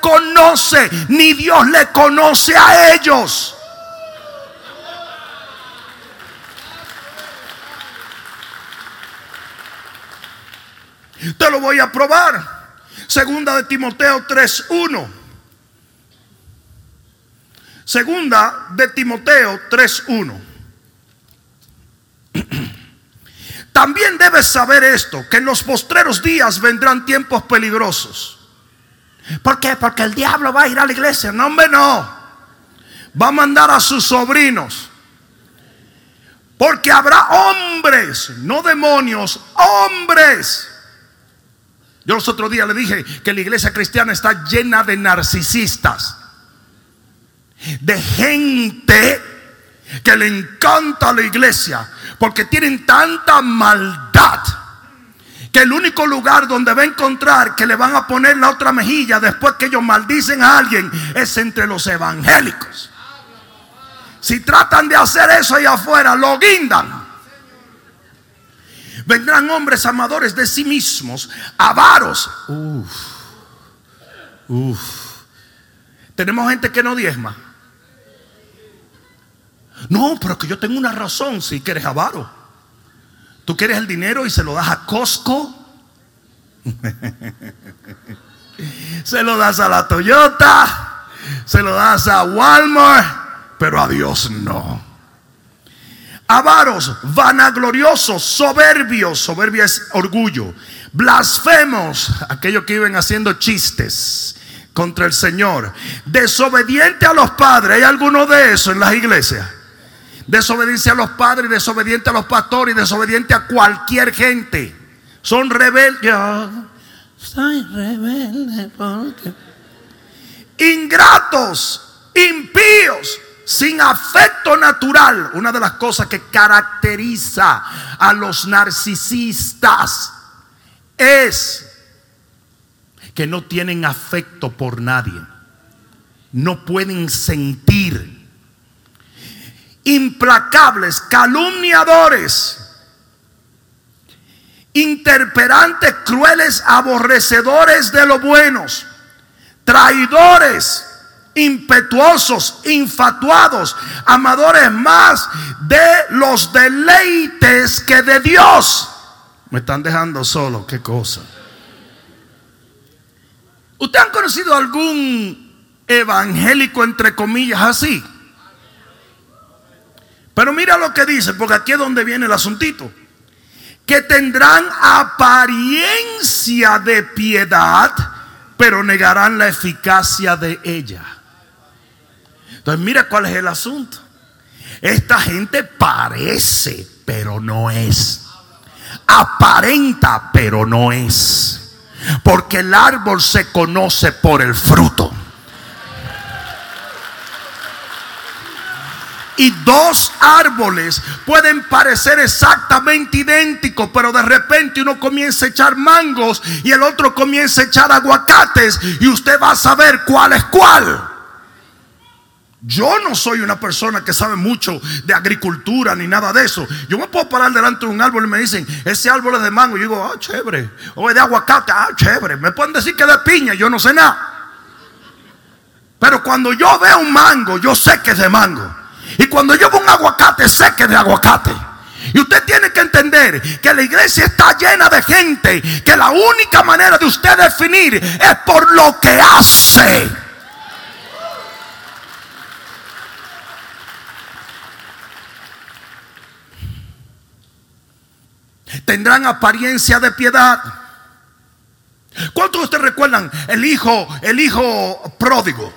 conoce, ni Dios le conoce a ellos. Te lo voy a probar. Segunda de Timoteo 3.1. Segunda de Timoteo 3.1. También debes saber esto, que en los postreros días vendrán tiempos peligrosos. ¿Por qué? Porque el diablo va a ir a la iglesia. No, hombre, no. Va a mandar a sus sobrinos. Porque habrá hombres, no demonios, hombres. Yo los otros días le dije que la iglesia cristiana está llena de narcisistas. De gente que le encanta la iglesia porque tienen tanta maldad que el único lugar donde va a encontrar que le van a poner la otra mejilla después que ellos maldicen a alguien es entre los evangélicos. Si tratan de hacer eso ahí afuera, lo guindan. Vendrán hombres amadores de sí mismos, avaros. Uf, uf. Tenemos gente que no diezma. No, pero que yo tengo una razón si que eres avaro. Tú quieres el dinero y se lo das a Costco. se lo das a la Toyota. Se lo das a Walmart. Pero a Dios no. Avaros, vanagloriosos, soberbios. Soberbia es orgullo. Blasfemos, aquellos que iban haciendo chistes contra el Señor. Desobediente a los padres. ¿Hay alguno de eso en las iglesias? Desobediencia a los padres, desobediente a los pastores desobediente a cualquier gente. Son rebeldes. soy rebelde porque. Ingratos, impíos, sin afecto natural. Una de las cosas que caracteriza a los narcisistas es que no tienen afecto por nadie. No pueden sentir implacables, calumniadores, interperantes, crueles, aborrecedores de los buenos, traidores, impetuosos, infatuados, amadores más de los deleites que de Dios. Me están dejando solo, qué cosa. ¿Usted han conocido algún evangélico entre comillas así? Pero mira lo que dice, porque aquí es donde viene el asuntito. Que tendrán apariencia de piedad, pero negarán la eficacia de ella. Entonces mira cuál es el asunto. Esta gente parece, pero no es. Aparenta, pero no es. Porque el árbol se conoce por el fruto. Y dos árboles pueden parecer exactamente idénticos, pero de repente uno comienza a echar mangos y el otro comienza a echar aguacates y usted va a saber cuál es cuál. Yo no soy una persona que sabe mucho de agricultura ni nada de eso. Yo me puedo parar delante de un árbol y me dicen, ese árbol es de mango. Y yo digo, ah, chévere. O es de aguacate, ah, chévere. Me pueden decir que es de piña, yo no sé nada. Pero cuando yo veo un mango, yo sé que es de mango. Y cuando veo un aguacate, sé que de aguacate. Y usted tiene que entender que la iglesia está llena de gente que la única manera de usted definir es por lo que hace. Tendrán apariencia de piedad. ¿Cuántos de ustedes recuerdan el hijo, el hijo pródigo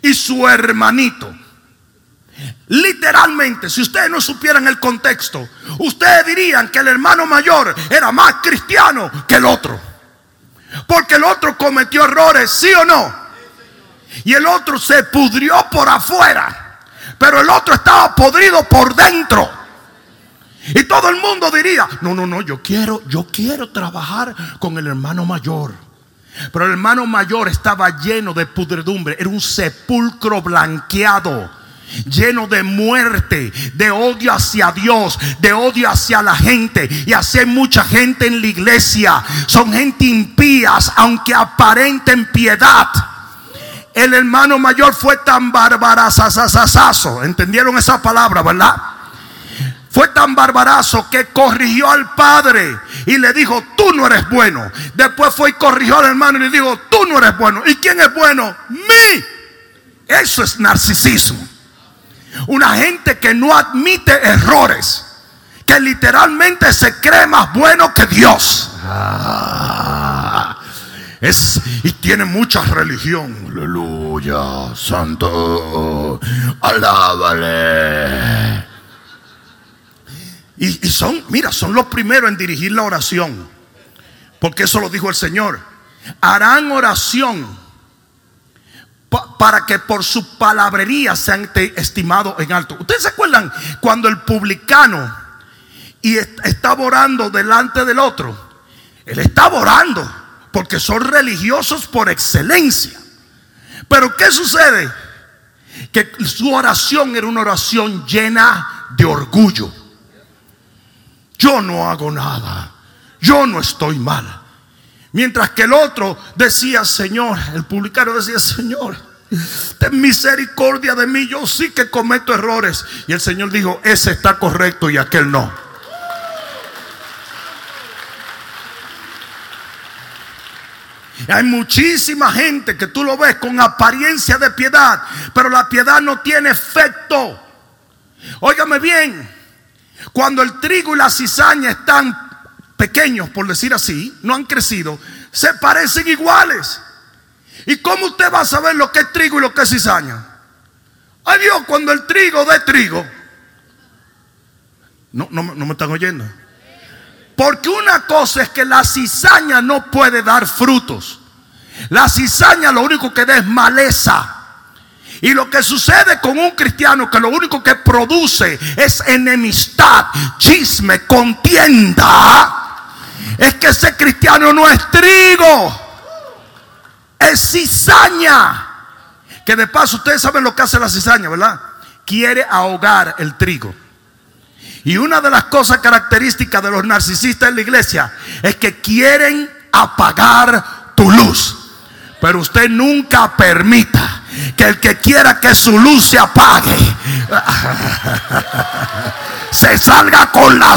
y su hermanito? Literalmente, si ustedes no supieran el contexto, ustedes dirían que el hermano mayor era más cristiano que el otro. Porque el otro cometió errores, sí o no. Y el otro se pudrió por afuera. Pero el otro estaba podrido por dentro. Y todo el mundo diría, no, no, no, yo quiero, yo quiero trabajar con el hermano mayor. Pero el hermano mayor estaba lleno de pudredumbre, era un sepulcro blanqueado lleno de muerte, de odio hacia Dios, de odio hacia la gente. Y así hay mucha gente en la iglesia. Son gente impías, aunque aparenten piedad. El hermano mayor fue tan barbarazazazazo. ¿Entendieron esa palabra, verdad? Fue tan barbarazo que corrigió al padre y le dijo, tú no eres bueno. Después fue y corrigió al hermano y le dijo, tú no eres bueno. ¿Y quién es bueno? Mí. Eso es narcisismo. Una gente que no admite errores. Que literalmente se cree más bueno que Dios. Ah, es, y tiene mucha religión. Aleluya, santo. Alábale. Y, y son, mira, son los primeros en dirigir la oración. Porque eso lo dijo el Señor. Harán oración para que por su palabrería sean estimados en alto. ¿Ustedes se acuerdan cuando el publicano y estaba orando delante del otro? Él estaba orando porque son religiosos por excelencia. Pero ¿qué sucede? Que su oración era una oración llena de orgullo. Yo no hago nada. Yo no estoy mal. Mientras que el otro decía, Señor, el publicano decía, Señor, ten misericordia de mí, yo sí que cometo errores. Y el Señor dijo, ese está correcto y aquel no. Hay muchísima gente que tú lo ves con apariencia de piedad, pero la piedad no tiene efecto. Óigame bien, cuando el trigo y la cizaña están pequeños, por decir así, no han crecido, se parecen iguales. ¿Y cómo usted va a saber lo que es trigo y lo que es cizaña? Ay Dios, cuando el trigo de trigo. No, no, no me están oyendo. Porque una cosa es que la cizaña no puede dar frutos. La cizaña lo único que da es maleza. Y lo que sucede con un cristiano que lo único que produce es enemistad, chisme, contienda es que ese cristiano no es trigo, es cizaña. Que de paso ustedes saben lo que hace la cizaña, ¿verdad? Quiere ahogar el trigo. Y una de las cosas características de los narcisistas en la iglesia es que quieren apagar tu luz. Pero usted nunca permita que el que quiera que su luz se apague, se salga con la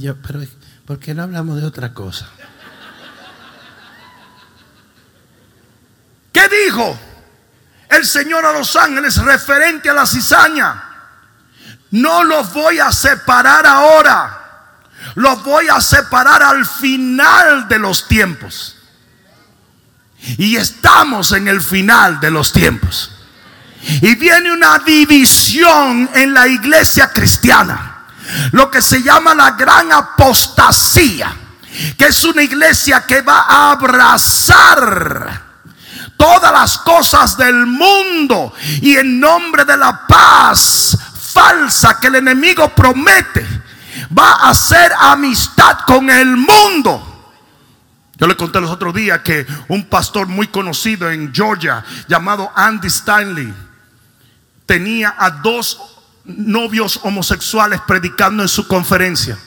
yo, pero ¿por qué no hablamos de otra cosa? ¿Qué dijo el Señor a los ángeles referente a la cizaña? No los voy a separar ahora. Los voy a separar al final de los tiempos. Y estamos en el final de los tiempos. Y viene una división en la iglesia cristiana lo que se llama la gran apostasía, que es una iglesia que va a abrazar todas las cosas del mundo y en nombre de la paz falsa que el enemigo promete, va a hacer amistad con el mundo. Yo le conté los otros días que un pastor muy conocido en Georgia, llamado Andy Stanley, tenía a dos novios homosexuales predicando en su conferencia.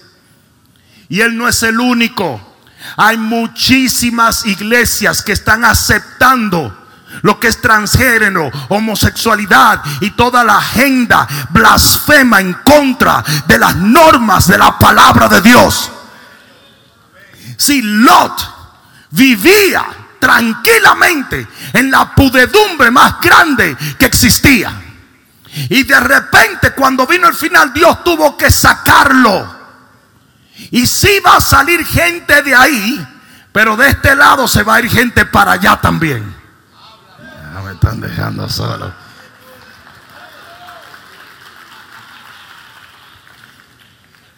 Y él no es el único. Hay muchísimas iglesias que están aceptando lo que es transgénero, homosexualidad y toda la agenda blasfema en contra de las normas de la palabra de Dios. Si Lot vivía tranquilamente en la pudedumbre más grande que existía, y de repente cuando vino el final Dios tuvo que sacarlo. Y si va a salir gente de ahí, pero de este lado se va a ir gente para allá también. Ya me están dejando solo.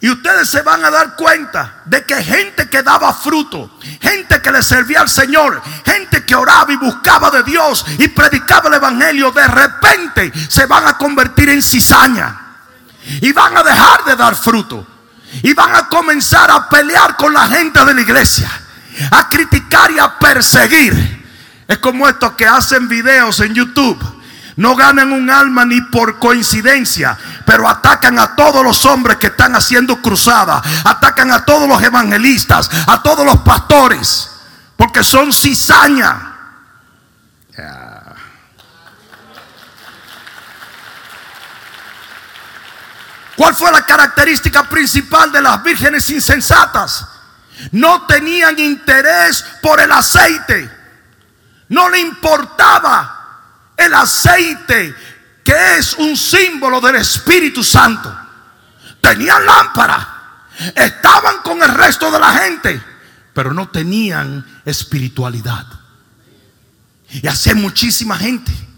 Y ustedes se van a dar cuenta de que gente que daba fruto, gente que le servía al Señor, gente que oraba y buscaba de Dios y predicaba el Evangelio, de repente se van a convertir en cizaña. Y van a dejar de dar fruto. Y van a comenzar a pelear con la gente de la iglesia. a criticar y a perseguir. Es como estos que hacen videos en YouTube. No ganan un alma ni por coincidencia, pero atacan a todos los hombres que están haciendo cruzadas, atacan a todos los evangelistas, a todos los pastores, porque son cizaña. ¿Cuál fue la característica principal de las vírgenes insensatas? No tenían interés por el aceite. No le importaba el aceite, que es un símbolo del Espíritu Santo. Tenían lámpara. Estaban con el resto de la gente, pero no tenían espiritualidad. Y así muchísima gente